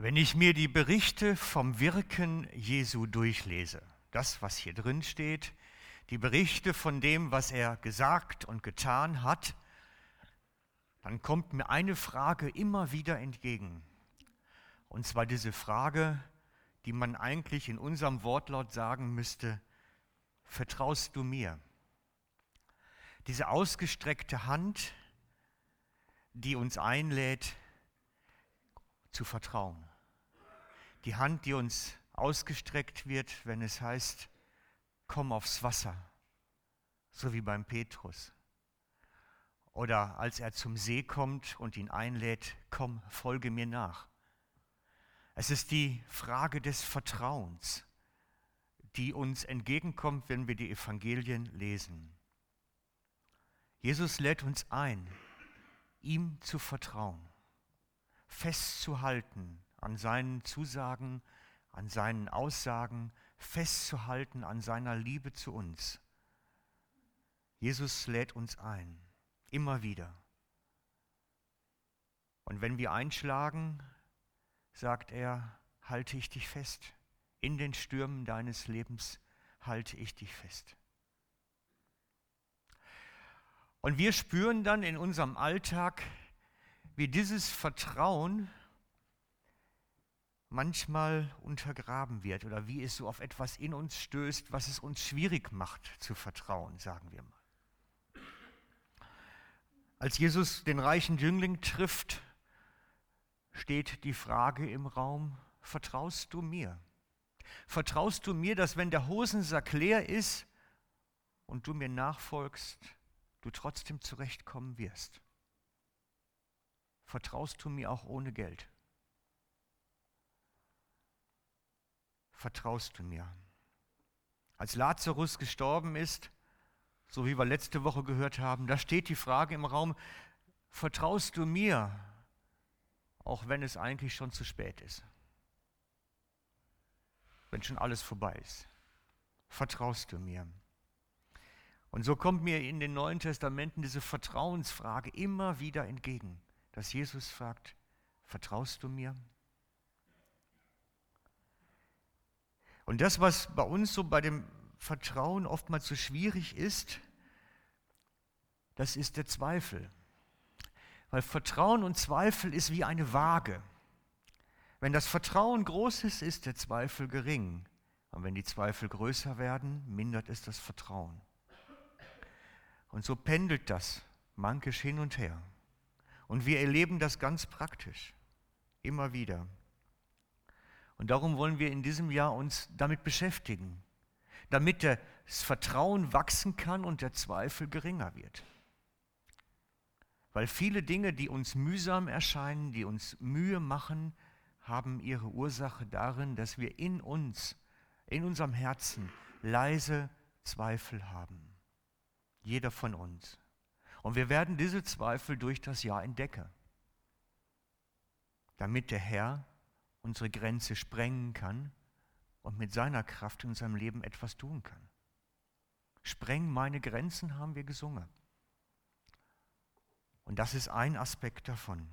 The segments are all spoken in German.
Wenn ich mir die Berichte vom Wirken Jesu durchlese, das, was hier drin steht, die Berichte von dem, was er gesagt und getan hat, dann kommt mir eine Frage immer wieder entgegen. Und zwar diese Frage, die man eigentlich in unserem Wortlaut sagen müsste, vertraust du mir? Diese ausgestreckte Hand, die uns einlädt zu vertrauen. Die Hand, die uns ausgestreckt wird, wenn es heißt, komm aufs Wasser, so wie beim Petrus. Oder als er zum See kommt und ihn einlädt, komm, folge mir nach. Es ist die Frage des Vertrauens, die uns entgegenkommt, wenn wir die Evangelien lesen. Jesus lädt uns ein, ihm zu vertrauen, festzuhalten an seinen Zusagen, an seinen Aussagen, festzuhalten an seiner Liebe zu uns. Jesus lädt uns ein, immer wieder. Und wenn wir einschlagen, sagt er, halte ich dich fest. In den Stürmen deines Lebens halte ich dich fest. Und wir spüren dann in unserem Alltag, wie dieses Vertrauen manchmal untergraben wird oder wie es so auf etwas in uns stößt, was es uns schwierig macht zu vertrauen, sagen wir mal. Als Jesus den reichen Jüngling trifft, steht die Frage im Raum, vertraust du mir? Vertraust du mir, dass wenn der Hosensack leer ist und du mir nachfolgst, du trotzdem zurechtkommen wirst? Vertraust du mir auch ohne Geld? Vertraust du mir? Als Lazarus gestorben ist, so wie wir letzte Woche gehört haben, da steht die Frage im Raum, vertraust du mir, auch wenn es eigentlich schon zu spät ist? Wenn schon alles vorbei ist. Vertraust du mir? Und so kommt mir in den Neuen Testamenten diese Vertrauensfrage immer wieder entgegen, dass Jesus fragt, vertraust du mir? Und das, was bei uns so bei dem Vertrauen oftmals so schwierig ist, das ist der Zweifel. Weil Vertrauen und Zweifel ist wie eine Waage. Wenn das Vertrauen groß ist, ist der Zweifel gering. Und wenn die Zweifel größer werden, mindert es das Vertrauen. Und so pendelt das mankisch hin und her. Und wir erleben das ganz praktisch, immer wieder. Und darum wollen wir in diesem Jahr uns damit beschäftigen, damit das Vertrauen wachsen kann und der Zweifel geringer wird. Weil viele Dinge, die uns mühsam erscheinen, die uns Mühe machen, haben ihre Ursache darin, dass wir in uns, in unserem Herzen leise Zweifel haben. Jeder von uns. Und wir werden diese Zweifel durch das Jahr entdecken, damit der Herr unsere Grenze sprengen kann und mit seiner Kraft in unserem Leben etwas tun kann. Spreng meine Grenzen haben wir gesungen. Und das ist ein Aspekt davon.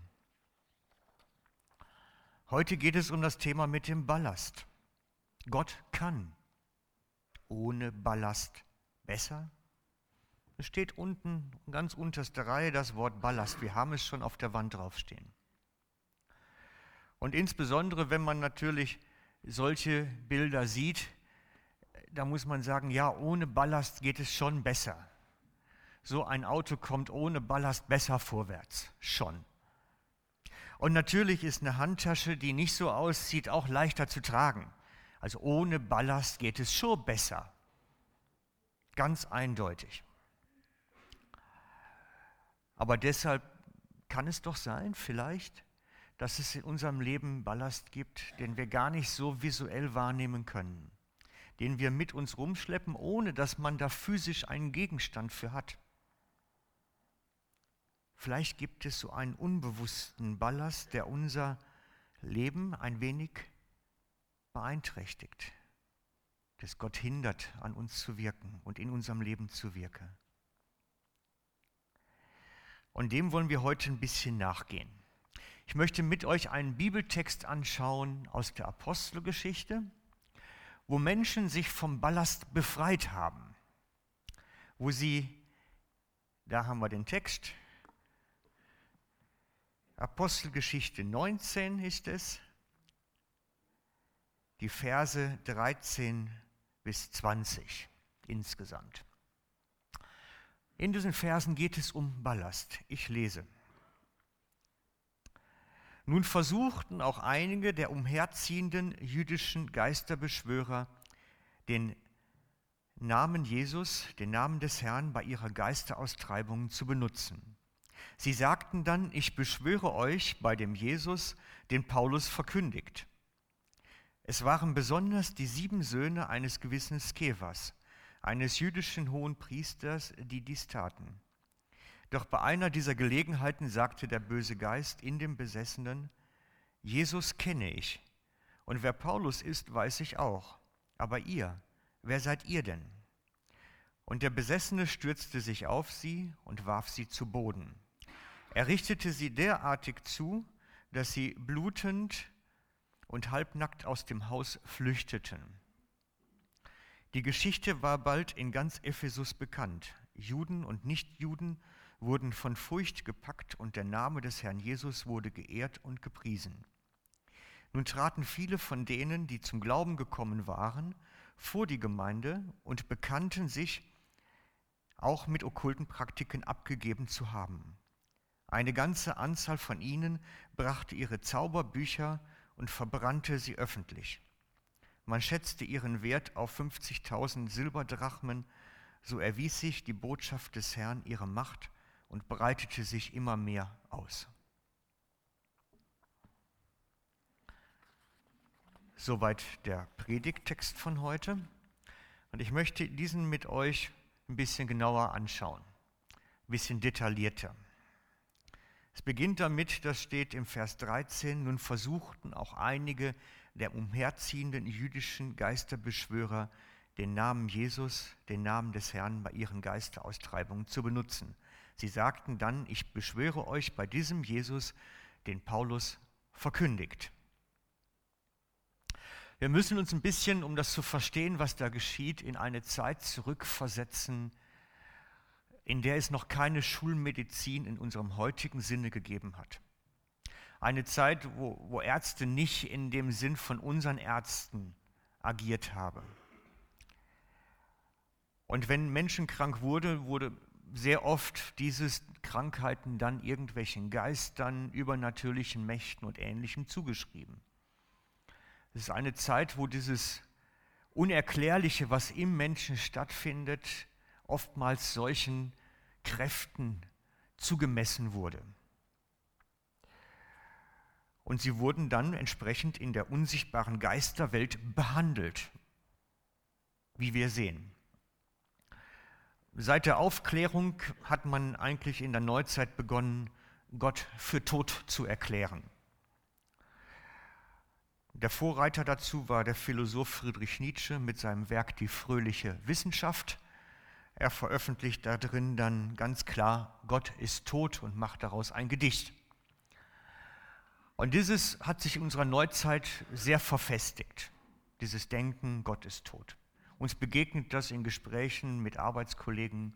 Heute geht es um das Thema mit dem Ballast. Gott kann ohne Ballast besser. Es steht unten, ganz unterste Reihe, das Wort Ballast. Wir haben es schon auf der Wand draufstehen. Und insbesondere, wenn man natürlich solche Bilder sieht, da muss man sagen, ja, ohne Ballast geht es schon besser. So ein Auto kommt ohne Ballast besser vorwärts, schon. Und natürlich ist eine Handtasche, die nicht so aussieht, auch leichter zu tragen. Also ohne Ballast geht es schon besser. Ganz eindeutig. Aber deshalb kann es doch sein, vielleicht, dass es in unserem Leben Ballast gibt, den wir gar nicht so visuell wahrnehmen können, den wir mit uns rumschleppen, ohne dass man da physisch einen Gegenstand für hat. Vielleicht gibt es so einen unbewussten Ballast, der unser Leben ein wenig beeinträchtigt, das Gott hindert, an uns zu wirken und in unserem Leben zu wirken. Und dem wollen wir heute ein bisschen nachgehen. Ich möchte mit euch einen Bibeltext anschauen aus der Apostelgeschichte, wo Menschen sich vom Ballast befreit haben, wo sie, da haben wir den Text, Apostelgeschichte 19 ist es, die Verse 13 bis 20 insgesamt. In diesen Versen geht es um Ballast. Ich lese. Nun versuchten auch einige der umherziehenden jüdischen Geisterbeschwörer den Namen Jesus, den Namen des Herrn bei ihrer Geisteraustreibung zu benutzen. Sie sagten dann, ich beschwöre euch bei dem Jesus, den Paulus verkündigt. Es waren besonders die sieben Söhne eines gewissen Skevas, eines jüdischen hohen Priesters, die dies taten. Doch bei einer dieser Gelegenheiten sagte der böse Geist in dem Besessenen, Jesus kenne ich, und wer Paulus ist, weiß ich auch. Aber ihr, wer seid ihr denn? Und der Besessene stürzte sich auf sie und warf sie zu Boden. Er richtete sie derartig zu, dass sie blutend und halbnackt aus dem Haus flüchteten. Die Geschichte war bald in ganz Ephesus bekannt. Juden und Nichtjuden wurden von Furcht gepackt und der Name des Herrn Jesus wurde geehrt und gepriesen. Nun traten viele von denen, die zum Glauben gekommen waren, vor die Gemeinde und bekannten sich, auch mit okkulten Praktiken abgegeben zu haben. Eine ganze Anzahl von ihnen brachte ihre Zauberbücher und verbrannte sie öffentlich. Man schätzte ihren Wert auf 50.000 Silberdrachmen, so erwies sich die Botschaft des Herrn ihre Macht und breitete sich immer mehr aus. Soweit der Predigttext von heute. Und ich möchte diesen mit euch ein bisschen genauer anschauen, ein bisschen detaillierter. Es beginnt damit, das steht im Vers 13, nun versuchten auch einige der umherziehenden jüdischen Geisterbeschwörer den Namen Jesus, den Namen des Herrn bei ihren Geisteraustreibungen zu benutzen. Sie sagten dann, ich beschwöre euch bei diesem Jesus, den Paulus verkündigt. Wir müssen uns ein bisschen, um das zu verstehen, was da geschieht, in eine Zeit zurückversetzen, in der es noch keine Schulmedizin in unserem heutigen Sinne gegeben hat. Eine Zeit, wo, wo Ärzte nicht in dem Sinn von unseren Ärzten agiert haben. Und wenn Menschen krank wurde, wurde sehr oft dieses Krankheiten dann irgendwelchen Geistern, übernatürlichen Mächten und Ähnlichem zugeschrieben. Es ist eine Zeit, wo dieses Unerklärliche, was im Menschen stattfindet, oftmals solchen Kräften zugemessen wurde. Und sie wurden dann entsprechend in der unsichtbaren Geisterwelt behandelt, wie wir sehen. Seit der Aufklärung hat man eigentlich in der Neuzeit begonnen, Gott für tot zu erklären. Der Vorreiter dazu war der Philosoph Friedrich Nietzsche mit seinem Werk Die fröhliche Wissenschaft. Er veröffentlicht da drin dann ganz klar, Gott ist tot und macht daraus ein Gedicht. Und dieses hat sich in unserer Neuzeit sehr verfestigt, dieses Denken, Gott ist tot. Uns begegnet das in Gesprächen mit Arbeitskollegen,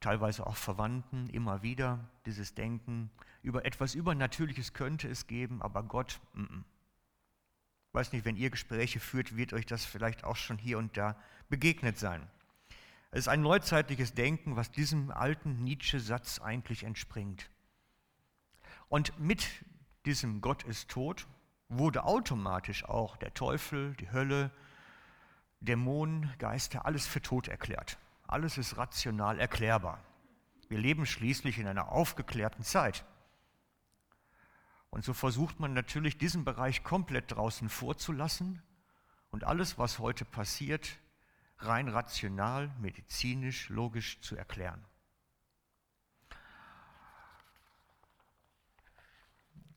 teilweise auch Verwandten, immer wieder, dieses Denken, über etwas Übernatürliches könnte es geben, aber Gott, m -m. Ich weiß nicht, wenn ihr Gespräche führt, wird euch das vielleicht auch schon hier und da begegnet sein. Es ist ein neuzeitliches Denken, was diesem alten Nietzsche-Satz eigentlich entspringt. Und mit diesem Gott ist tot wurde automatisch auch der Teufel, die Hölle, Dämonen, Geister, alles für tot erklärt. Alles ist rational erklärbar. Wir leben schließlich in einer aufgeklärten Zeit. Und so versucht man natürlich, diesen Bereich komplett draußen vorzulassen und alles, was heute passiert, rein rational, medizinisch, logisch zu erklären.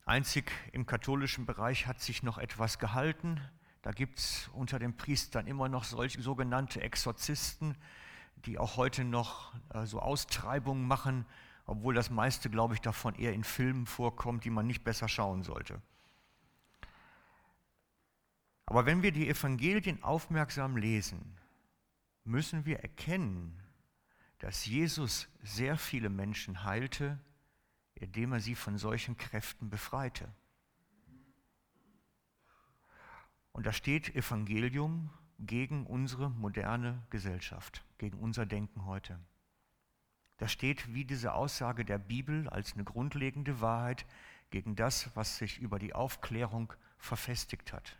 Einzig im katholischen Bereich hat sich noch etwas gehalten. Da gibt es unter den Priestern immer noch solche sogenannte Exorzisten, die auch heute noch äh, so Austreibungen machen obwohl das meiste, glaube ich, davon eher in Filmen vorkommt, die man nicht besser schauen sollte. Aber wenn wir die Evangelien aufmerksam lesen, müssen wir erkennen, dass Jesus sehr viele Menschen heilte, indem er sie von solchen Kräften befreite. Und da steht Evangelium gegen unsere moderne Gesellschaft, gegen unser Denken heute. Da steht wie diese Aussage der Bibel als eine grundlegende Wahrheit gegen das, was sich über die Aufklärung verfestigt hat.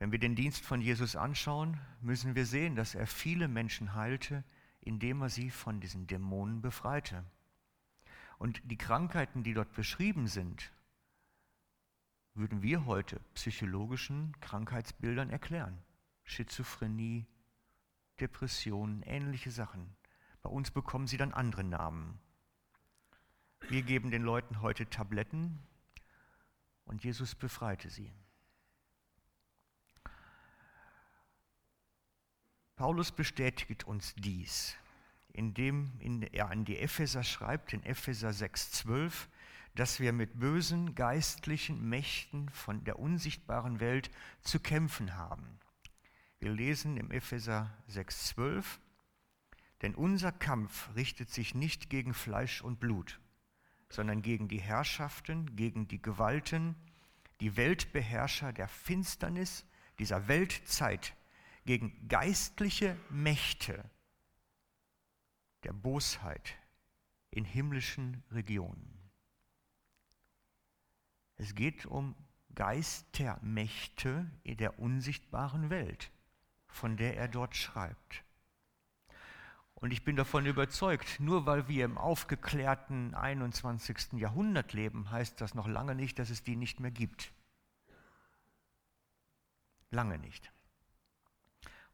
Wenn wir den Dienst von Jesus anschauen, müssen wir sehen, dass er viele Menschen heilte, indem er sie von diesen Dämonen befreite. Und die Krankheiten, die dort beschrieben sind, würden wir heute psychologischen Krankheitsbildern erklären. Schizophrenie, Depressionen, ähnliche Sachen. Bei uns bekommen sie dann andere Namen. Wir geben den Leuten heute Tabletten und Jesus befreite sie. Paulus bestätigt uns dies, indem er an die Epheser schreibt, in Epheser 6,12, dass wir mit bösen geistlichen Mächten von der unsichtbaren Welt zu kämpfen haben. Wir lesen im Epheser 6,12, denn unser Kampf richtet sich nicht gegen Fleisch und Blut, sondern gegen die Herrschaften, gegen die Gewalten, die Weltbeherrscher der Finsternis dieser Weltzeit, gegen geistliche Mächte der Bosheit in himmlischen Regionen. Es geht um Geistermächte in der unsichtbaren Welt, von der er dort schreibt. Und ich bin davon überzeugt, nur weil wir im aufgeklärten 21. Jahrhundert leben, heißt das noch lange nicht, dass es die nicht mehr gibt. Lange nicht.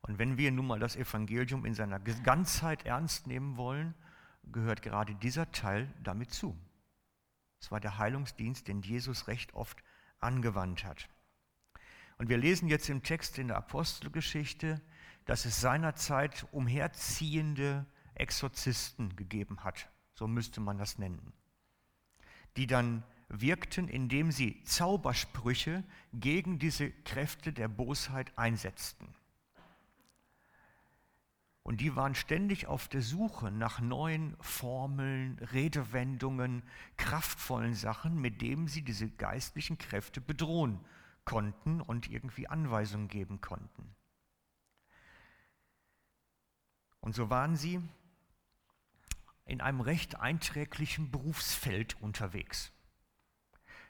Und wenn wir nun mal das Evangelium in seiner Ganzheit ernst nehmen wollen, gehört gerade dieser Teil damit zu. Es war der Heilungsdienst, den Jesus recht oft angewandt hat. Und wir lesen jetzt im Text in der Apostelgeschichte, dass es seinerzeit umherziehende Exorzisten gegeben hat, so müsste man das nennen, die dann wirkten, indem sie Zaubersprüche gegen diese Kräfte der Bosheit einsetzten. Und die waren ständig auf der Suche nach neuen Formeln, Redewendungen, kraftvollen Sachen, mit denen sie diese geistlichen Kräfte bedrohen konnten und irgendwie Anweisungen geben konnten. Und so waren sie in einem recht einträglichen Berufsfeld unterwegs.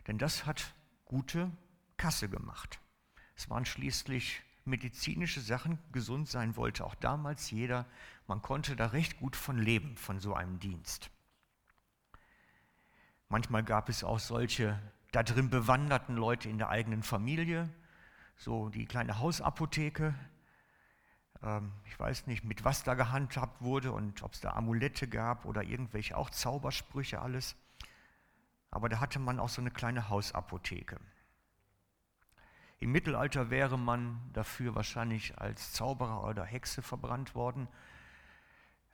Denn das hat gute Kasse gemacht. Es waren schließlich medizinische Sachen gesund sein wollte, auch damals jeder, man konnte da recht gut von leben, von so einem Dienst. Manchmal gab es auch solche da drin bewanderten Leute in der eigenen Familie, so die kleine Hausapotheke. Ähm, ich weiß nicht, mit was da gehandhabt wurde und ob es da Amulette gab oder irgendwelche auch Zaubersprüche alles. Aber da hatte man auch so eine kleine Hausapotheke. Im Mittelalter wäre man dafür wahrscheinlich als Zauberer oder Hexe verbrannt worden.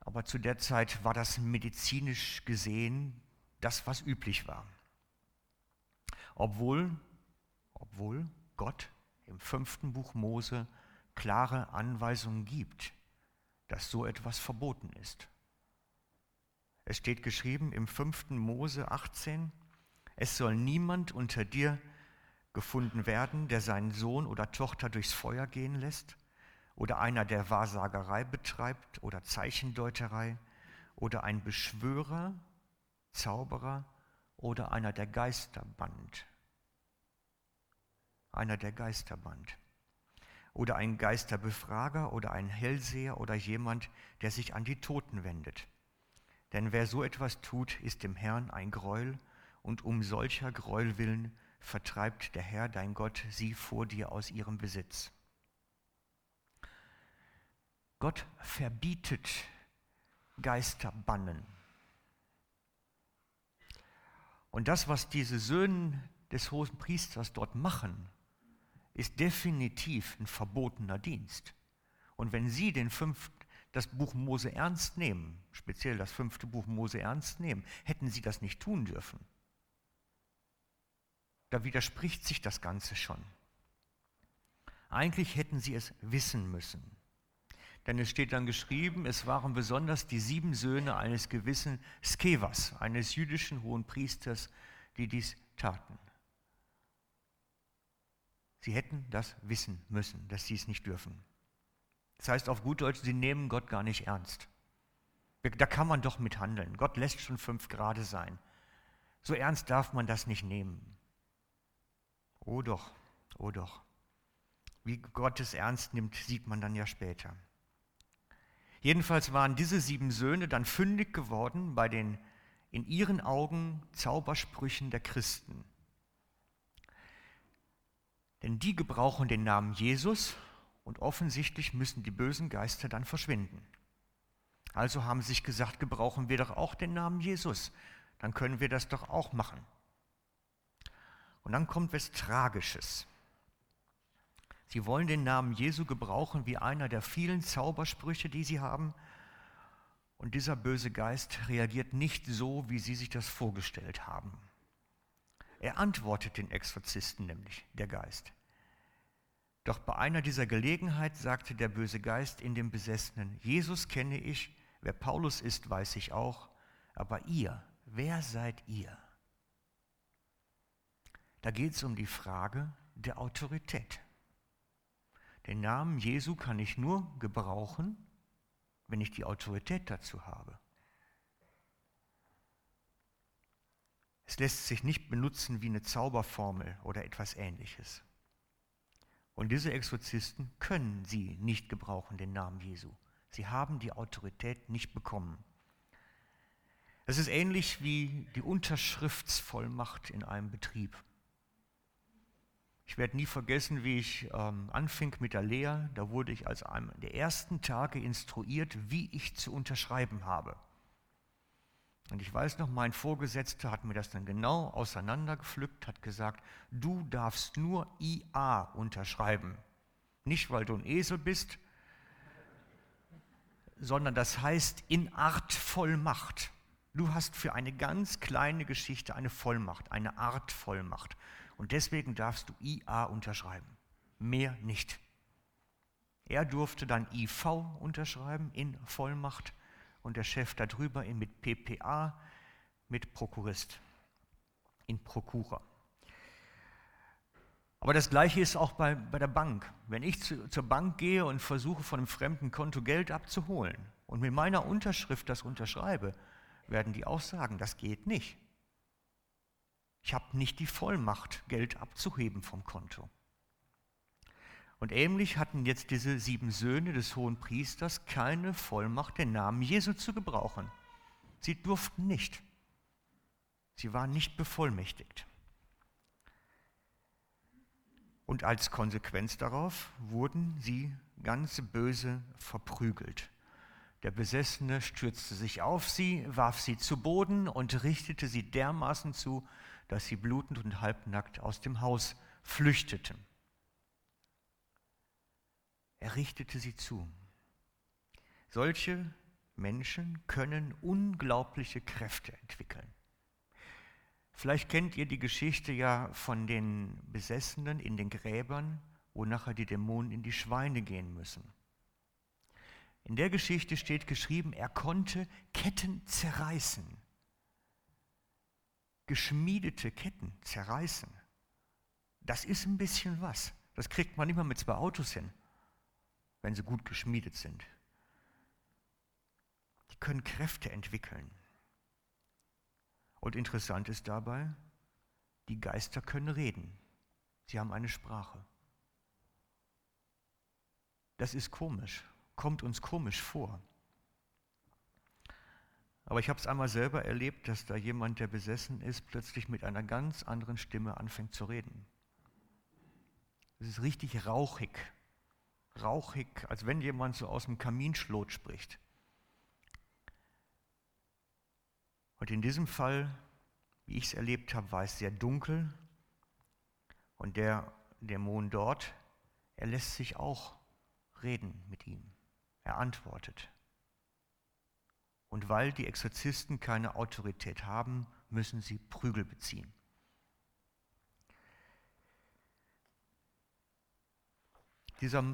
Aber zu der Zeit war das medizinisch gesehen das, was üblich war. Obwohl, obwohl Gott im fünften Buch Mose klare Anweisungen gibt, dass so etwas verboten ist. Es steht geschrieben im fünften Mose 18, es soll niemand unter dir gefunden werden, der seinen Sohn oder Tochter durchs Feuer gehen lässt, oder einer, der Wahrsagerei betreibt oder Zeichendeuterei, oder ein Beschwörer, Zauberer oder einer, der Geister band. Einer, der Geister band. Oder ein Geisterbefrager oder ein Hellseher oder jemand, der sich an die Toten wendet. Denn wer so etwas tut, ist dem Herrn ein Greuel, und um solcher Greuel willen vertreibt der Herr, dein Gott, sie vor dir aus ihrem Besitz. Gott verbietet Geisterbannen. Und das, was diese Söhne des hohen Priesters dort machen, ist definitiv ein verbotener Dienst. Und wenn sie den, fünf, das Buch Mose ernst nehmen, speziell das fünfte Buch Mose ernst nehmen, hätten sie das nicht tun dürfen. Da widerspricht sich das Ganze schon. Eigentlich hätten sie es wissen müssen. Denn es steht dann geschrieben, es waren besonders die sieben Söhne eines gewissen Skevas, eines jüdischen hohen Priesters, die dies taten. Sie hätten das wissen müssen, dass sie es nicht dürfen. Das heißt auf gut Deutsch, sie nehmen Gott gar nicht ernst. Da kann man doch mit handeln. Gott lässt schon fünf Grade sein. So ernst darf man das nicht nehmen. Oh doch, oh doch. Wie Gott es ernst nimmt, sieht man dann ja später. Jedenfalls waren diese sieben Söhne dann fündig geworden bei den in ihren Augen Zaubersprüchen der Christen. Denn die gebrauchen den Namen Jesus und offensichtlich müssen die bösen Geister dann verschwinden. Also haben sie sich gesagt, gebrauchen wir doch auch den Namen Jesus, dann können wir das doch auch machen. Und dann kommt was Tragisches. Sie wollen den Namen Jesu gebrauchen wie einer der vielen Zaubersprüche, die sie haben. Und dieser böse Geist reagiert nicht so, wie sie sich das vorgestellt haben. Er antwortet den Exorzisten nämlich, der Geist. Doch bei einer dieser Gelegenheit sagte der böse Geist in dem Besessenen, Jesus kenne ich, wer Paulus ist, weiß ich auch, aber ihr, wer seid ihr? Da geht es um die Frage der Autorität. Den Namen Jesu kann ich nur gebrauchen, wenn ich die Autorität dazu habe. Es lässt sich nicht benutzen wie eine Zauberformel oder etwas ähnliches. Und diese Exorzisten können sie nicht gebrauchen, den Namen Jesu. Sie haben die Autorität nicht bekommen. Es ist ähnlich wie die Unterschriftsvollmacht in einem Betrieb. Ich werde nie vergessen, wie ich ähm, anfing mit der Lehre. Da wurde ich als einem der ersten Tage instruiert, wie ich zu unterschreiben habe. Und ich weiß noch, mein Vorgesetzter hat mir das dann genau auseinandergepflückt, hat gesagt, du darfst nur IA unterschreiben. Nicht, weil du ein Esel bist, sondern das heißt in Art Vollmacht. Du hast für eine ganz kleine Geschichte eine Vollmacht, eine Art Vollmacht. Und deswegen darfst du IA unterschreiben. Mehr nicht. Er durfte dann IV unterschreiben in Vollmacht und der Chef darüber mit PPA, mit Prokurist, in Prokura. Aber das Gleiche ist auch bei, bei der Bank. Wenn ich zu, zur Bank gehe und versuche, von einem fremden Konto Geld abzuholen und mit meiner Unterschrift das unterschreibe, werden die auch sagen, das geht nicht. Ich habe nicht die Vollmacht, Geld abzuheben vom Konto. Und ähnlich hatten jetzt diese sieben Söhne des hohen Priesters keine Vollmacht, den Namen Jesu zu gebrauchen. Sie durften nicht. Sie waren nicht bevollmächtigt. Und als Konsequenz darauf wurden sie ganz böse verprügelt. Der Besessene stürzte sich auf sie, warf sie zu Boden und richtete sie dermaßen zu, dass sie blutend und halbnackt aus dem Haus flüchteten. Er richtete sie zu. Solche Menschen können unglaubliche Kräfte entwickeln. Vielleicht kennt ihr die Geschichte ja von den Besessenen in den Gräbern, wo nachher die Dämonen in die Schweine gehen müssen. In der Geschichte steht geschrieben, er konnte Ketten zerreißen geschmiedete Ketten zerreißen. Das ist ein bisschen was. Das kriegt man mal mit zwei Autos hin, wenn sie gut geschmiedet sind. Die können Kräfte entwickeln. Und interessant ist dabei, die Geister können reden. Sie haben eine Sprache. Das ist komisch, kommt uns komisch vor. Aber ich habe es einmal selber erlebt, dass da jemand, der besessen ist, plötzlich mit einer ganz anderen Stimme anfängt zu reden. Es ist richtig rauchig. Rauchig, als wenn jemand so aus dem Kaminschlot spricht. Und in diesem Fall, wie ich es erlebt habe, war es sehr dunkel. Und der Dämon dort, er lässt sich auch reden mit ihm. Er antwortet. Und weil die Exorzisten keine Autorität haben, müssen sie Prügel beziehen. Dieser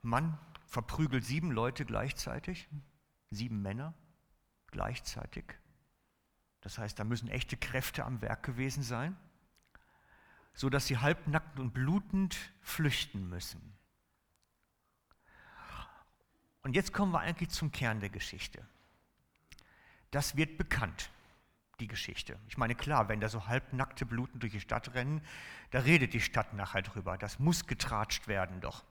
Mann verprügelt sieben Leute gleichzeitig, sieben Männer gleichzeitig. Das heißt, da müssen echte Kräfte am Werk gewesen sein, so dass sie halbnackt und blutend flüchten müssen. Und jetzt kommen wir eigentlich zum Kern der Geschichte. Das wird bekannt, die Geschichte. Ich meine, klar, wenn da so halbnackte Bluten durch die Stadt rennen, da redet die Stadt nachher drüber. Das muss getratscht werden doch.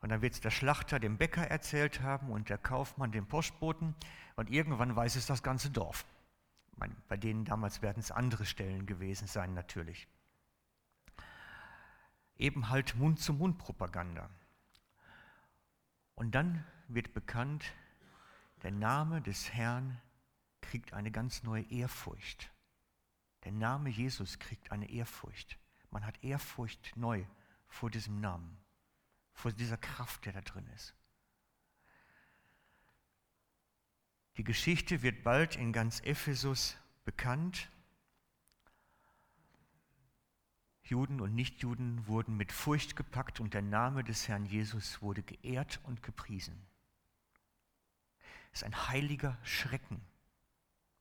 Und dann wird es der Schlachter dem Bäcker erzählt haben und der Kaufmann dem Postboten. Und irgendwann weiß es das ganze Dorf. Meine, bei denen damals werden es andere Stellen gewesen sein, natürlich. Eben halt Mund-zu-Mund-Propaganda. Und dann wird bekannt, der Name des Herrn kriegt eine ganz neue Ehrfurcht. Der Name Jesus kriegt eine Ehrfurcht. Man hat Ehrfurcht neu vor diesem Namen, vor dieser Kraft, der da drin ist. Die Geschichte wird bald in ganz Ephesus bekannt. Juden und Nichtjuden wurden mit Furcht gepackt und der Name des Herrn Jesus wurde geehrt und gepriesen ist ein heiliger Schrecken,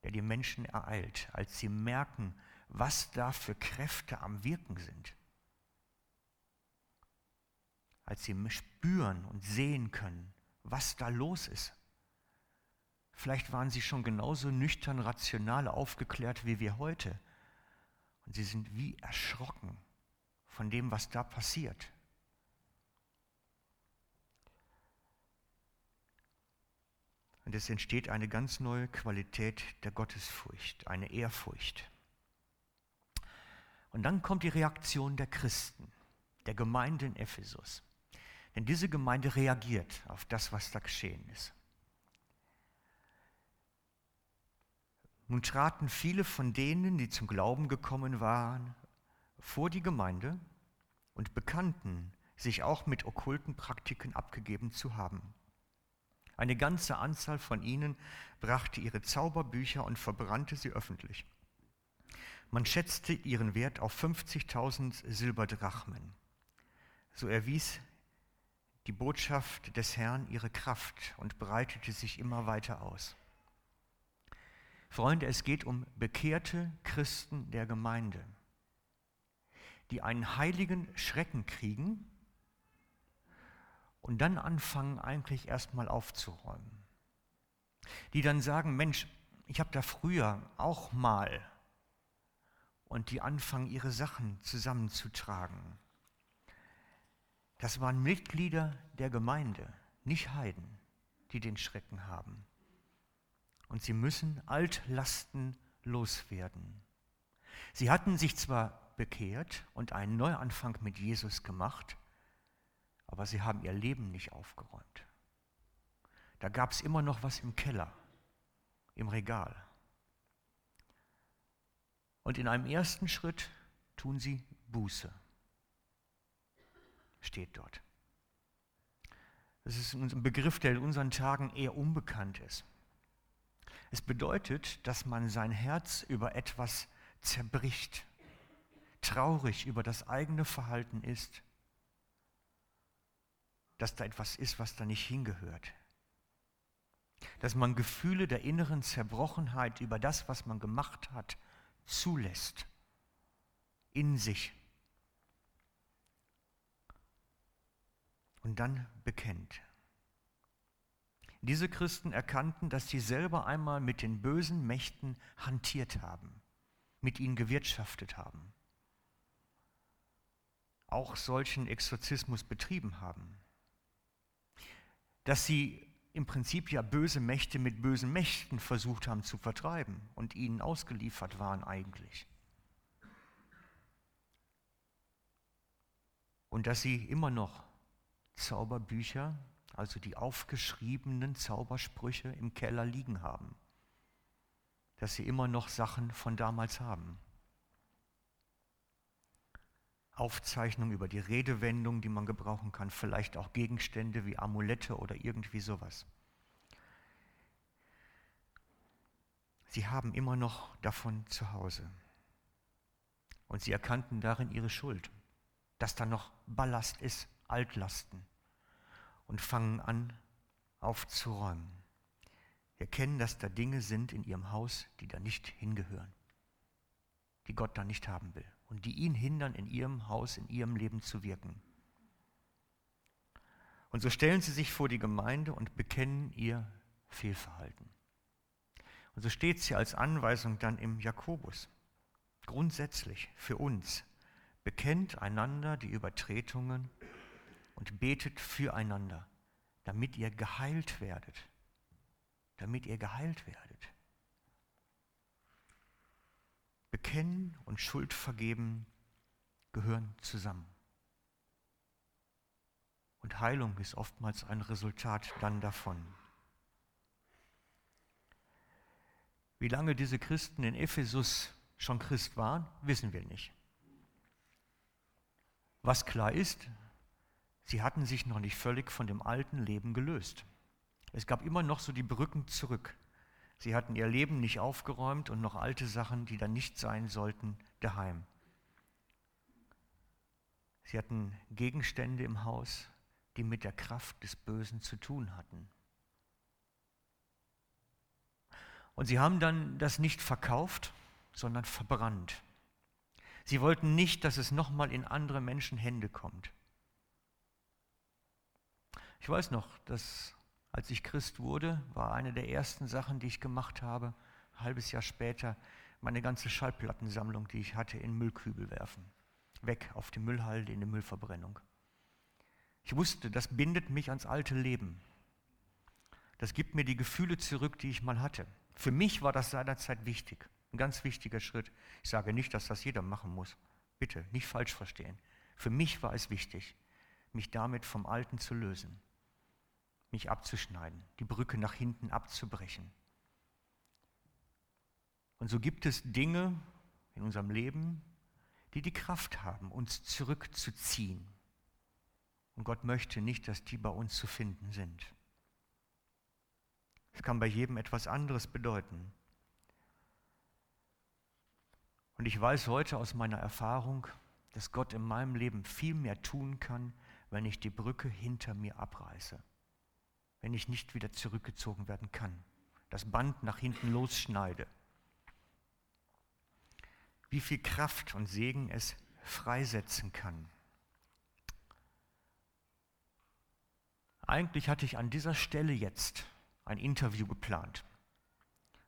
der die Menschen ereilt, als sie merken, was da für Kräfte am Wirken sind. Als sie spüren und sehen können, was da los ist. Vielleicht waren sie schon genauso nüchtern, rational aufgeklärt wie wir heute. Und sie sind wie erschrocken von dem, was da passiert. Und es entsteht eine ganz neue Qualität der Gottesfurcht, eine Ehrfurcht. Und dann kommt die Reaktion der Christen, der Gemeinde in Ephesus. Denn diese Gemeinde reagiert auf das, was da geschehen ist. Nun traten viele von denen, die zum Glauben gekommen waren, vor die Gemeinde und bekannten, sich auch mit okkulten Praktiken abgegeben zu haben. Eine ganze Anzahl von ihnen brachte ihre Zauberbücher und verbrannte sie öffentlich. Man schätzte ihren Wert auf 50.000 Silberdrachmen. So erwies die Botschaft des Herrn ihre Kraft und breitete sich immer weiter aus. Freunde, es geht um bekehrte Christen der Gemeinde, die einen heiligen Schrecken kriegen und dann anfangen eigentlich erstmal aufzuräumen. Die dann sagen, Mensch, ich habe da früher auch mal und die anfangen ihre Sachen zusammenzutragen. Das waren Mitglieder der Gemeinde, nicht Heiden, die den Schrecken haben. Und sie müssen Altlasten loswerden. Sie hatten sich zwar bekehrt und einen Neuanfang mit Jesus gemacht, aber sie haben ihr Leben nicht aufgeräumt. Da gab es immer noch was im Keller, im Regal. Und in einem ersten Schritt tun sie Buße. Steht dort. Das ist ein Begriff, der in unseren Tagen eher unbekannt ist. Es bedeutet, dass man sein Herz über etwas zerbricht, traurig über das eigene Verhalten ist dass da etwas ist, was da nicht hingehört. Dass man Gefühle der inneren Zerbrochenheit über das, was man gemacht hat, zulässt. In sich. Und dann bekennt. Diese Christen erkannten, dass sie selber einmal mit den bösen Mächten hantiert haben, mit ihnen gewirtschaftet haben, auch solchen Exorzismus betrieben haben dass sie im Prinzip ja böse Mächte mit bösen Mächten versucht haben zu vertreiben und ihnen ausgeliefert waren eigentlich. Und dass sie immer noch Zauberbücher, also die aufgeschriebenen Zaubersprüche im Keller liegen haben. Dass sie immer noch Sachen von damals haben. Aufzeichnung über die Redewendung, die man gebrauchen kann, vielleicht auch Gegenstände wie Amulette oder irgendwie sowas. Sie haben immer noch davon zu Hause. Und sie erkannten darin ihre Schuld, dass da noch Ballast ist, Altlasten, und fangen an aufzuräumen. Erkennen, dass da Dinge sind in ihrem Haus, die da nicht hingehören, die Gott da nicht haben will und die ihn hindern, in ihrem Haus, in ihrem Leben zu wirken. Und so stellen sie sich vor die Gemeinde und bekennen ihr Fehlverhalten. Und so steht es hier als Anweisung dann im Jakobus. Grundsätzlich für uns. Bekennt einander die Übertretungen und betet füreinander, damit ihr geheilt werdet. Damit ihr geheilt werdet. Bekennen und Schuld vergeben gehören zusammen. Und Heilung ist oftmals ein Resultat dann davon. Wie lange diese Christen in Ephesus schon Christ waren, wissen wir nicht. Was klar ist, sie hatten sich noch nicht völlig von dem alten Leben gelöst. Es gab immer noch so die Brücken zurück. Sie hatten ihr Leben nicht aufgeräumt und noch alte Sachen, die da nicht sein sollten, daheim. Sie hatten Gegenstände im Haus, die mit der Kraft des Bösen zu tun hatten. Und sie haben dann das nicht verkauft, sondern verbrannt. Sie wollten nicht, dass es nochmal in andere Menschen Hände kommt. Ich weiß noch, dass als ich Christ wurde, war eine der ersten Sachen, die ich gemacht habe, ein halbes Jahr später, meine ganze Schallplattensammlung, die ich hatte, in Müllkübel werfen. Weg auf die Müllhalde, in die Müllverbrennung. Ich wusste, das bindet mich ans alte Leben. Das gibt mir die Gefühle zurück, die ich mal hatte. Für mich war das seinerzeit wichtig, ein ganz wichtiger Schritt. Ich sage nicht, dass das jeder machen muss. Bitte, nicht falsch verstehen. Für mich war es wichtig, mich damit vom Alten zu lösen, mich abzuschneiden, die Brücke nach hinten abzubrechen. Und so gibt es Dinge in unserem Leben, die die Kraft haben, uns zurückzuziehen. Und Gott möchte nicht, dass die bei uns zu finden sind. Es kann bei jedem etwas anderes bedeuten. Und ich weiß heute aus meiner Erfahrung, dass Gott in meinem Leben viel mehr tun kann, wenn ich die Brücke hinter mir abreiße, wenn ich nicht wieder zurückgezogen werden kann, das Band nach hinten losschneide. Wie viel Kraft und Segen es freisetzen kann. Eigentlich hatte ich an dieser Stelle jetzt ein Interview geplant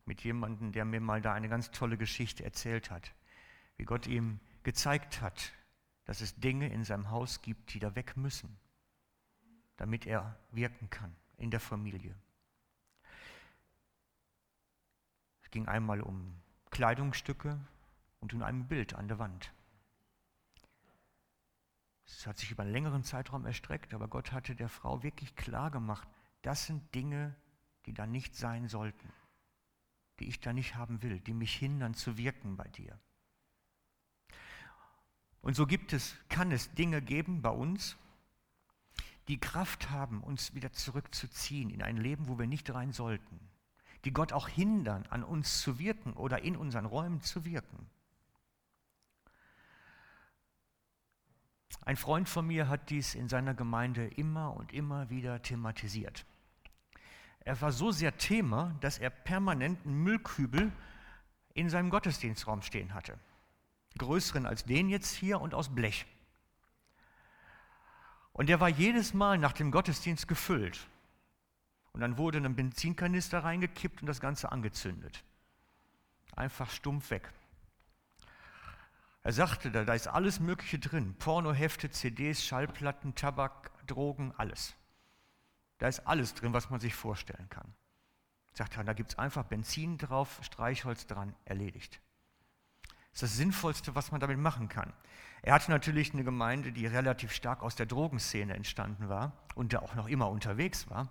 mit jemandem, der mir mal da eine ganz tolle Geschichte erzählt hat, wie Gott ihm gezeigt hat, dass es Dinge in seinem Haus gibt, die da weg müssen, damit er wirken kann in der Familie. Es ging einmal um Kleidungsstücke und um ein Bild an der Wand. Es hat sich über einen längeren Zeitraum erstreckt, aber Gott hatte der Frau wirklich klar gemacht, das sind Dinge, die da nicht sein sollten, die ich da nicht haben will, die mich hindern zu wirken bei dir. Und so gibt es, kann es Dinge geben bei uns, die Kraft haben, uns wieder zurückzuziehen in ein Leben, wo wir nicht rein sollten, die Gott auch hindern, an uns zu wirken oder in unseren Räumen zu wirken. Ein Freund von mir hat dies in seiner Gemeinde immer und immer wieder thematisiert. Er war so sehr Thema, dass er permanent einen Müllkübel in seinem Gottesdienstraum stehen hatte. Größeren als den jetzt hier und aus Blech. Und der war jedes Mal nach dem Gottesdienst gefüllt. Und dann wurde ein Benzinkanister reingekippt und das Ganze angezündet. Einfach stumpf weg. Er sagte, da, da ist alles Mögliche drin. Pornohefte, CDs, Schallplatten, Tabak, Drogen, alles. Da ist alles drin, was man sich vorstellen kann. Sagt er, da gibt es einfach Benzin drauf, Streichholz dran, erledigt. Das ist das Sinnvollste, was man damit machen kann. Er hatte natürlich eine Gemeinde, die relativ stark aus der Drogenszene entstanden war und da auch noch immer unterwegs war.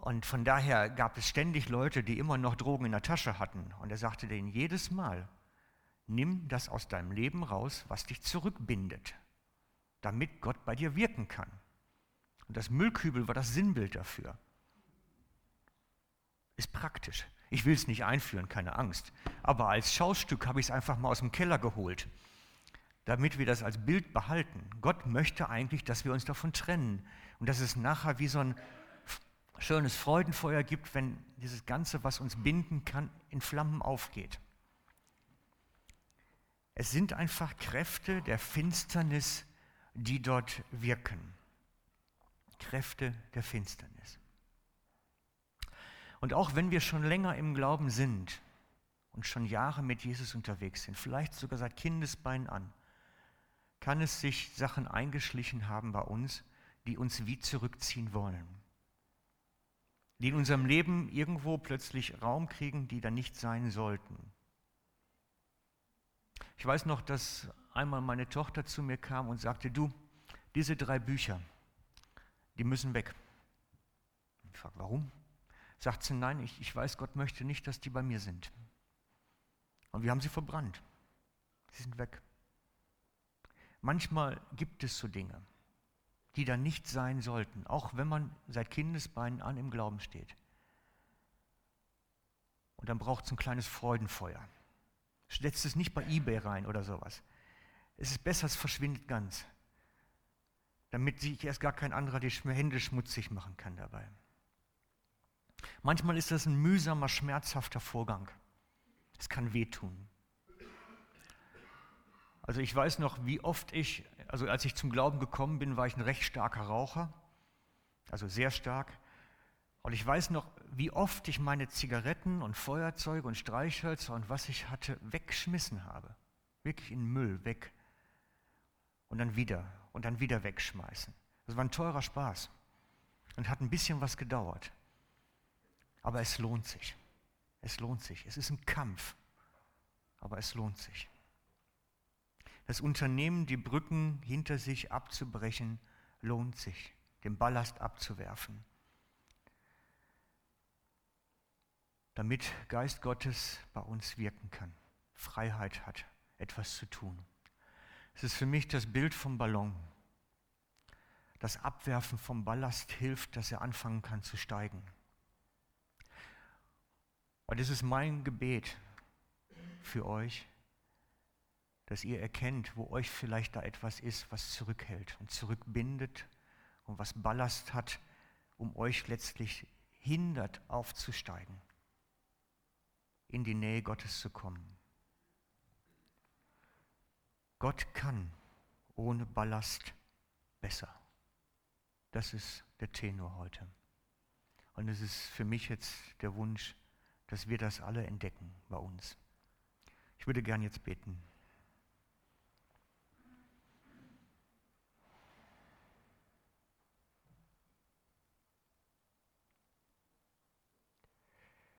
Und von daher gab es ständig Leute, die immer noch Drogen in der Tasche hatten. Und er sagte denen jedes Mal, nimm das aus deinem Leben raus, was dich zurückbindet, damit Gott bei dir wirken kann. Und das Müllkübel war das Sinnbild dafür. Ist praktisch. Ich will es nicht einführen, keine Angst. Aber als Schaustück habe ich es einfach mal aus dem Keller geholt, damit wir das als Bild behalten. Gott möchte eigentlich, dass wir uns davon trennen und dass es nachher wie so ein schönes Freudenfeuer gibt, wenn dieses Ganze, was uns binden kann, in Flammen aufgeht. Es sind einfach Kräfte der Finsternis, die dort wirken. Kräfte der Finsternis. Und auch wenn wir schon länger im Glauben sind und schon Jahre mit Jesus unterwegs sind, vielleicht sogar seit Kindesbein an, kann es sich Sachen eingeschlichen haben bei uns, die uns wie zurückziehen wollen. Die in unserem Leben irgendwo plötzlich Raum kriegen, die da nicht sein sollten. Ich weiß noch, dass einmal meine Tochter zu mir kam und sagte, du, diese drei Bücher, die müssen weg. Ich frage, warum? Sagt sie, nein, ich, ich weiß, Gott möchte nicht, dass die bei mir sind. Und wir haben sie verbrannt. Sie sind weg. Manchmal gibt es so Dinge, die da nicht sein sollten, auch wenn man seit Kindesbeinen an im Glauben steht. Und dann braucht es ein kleines Freudenfeuer. Setzt es nicht bei eBay rein oder sowas. Es ist besser, es verschwindet ganz, damit sich erst gar kein anderer die Hände schmutzig machen kann dabei. Manchmal ist das ein mühsamer, schmerzhafter Vorgang. Es kann wehtun. Also ich weiß noch, wie oft ich, also als ich zum Glauben gekommen bin, war ich ein recht starker Raucher, also sehr stark. Und ich weiß noch, wie oft ich meine Zigaretten und Feuerzeuge und Streichhölzer und was ich hatte weggeschmissen habe. Wirklich in Müll weg. Und dann wieder und dann wieder wegschmeißen. Das war ein teurer Spaß und hat ein bisschen was gedauert. Aber es lohnt sich. Es lohnt sich. Es ist ein Kampf, aber es lohnt sich. Das Unternehmen, die Brücken hinter sich abzubrechen, lohnt sich, den Ballast abzuwerfen. Damit Geist Gottes bei uns wirken kann, Freiheit hat, etwas zu tun. Es ist für mich das Bild vom Ballon. Das Abwerfen vom Ballast hilft, dass er anfangen kann zu steigen. Und es ist mein Gebet für euch, dass ihr erkennt, wo euch vielleicht da etwas ist, was zurückhält und zurückbindet und was Ballast hat, um euch letztlich hindert, aufzusteigen, in die Nähe Gottes zu kommen. Gott kann ohne Ballast besser. Das ist der Tenor heute. Und es ist für mich jetzt der Wunsch, dass wir das alle entdecken bei uns. Ich würde gern jetzt beten.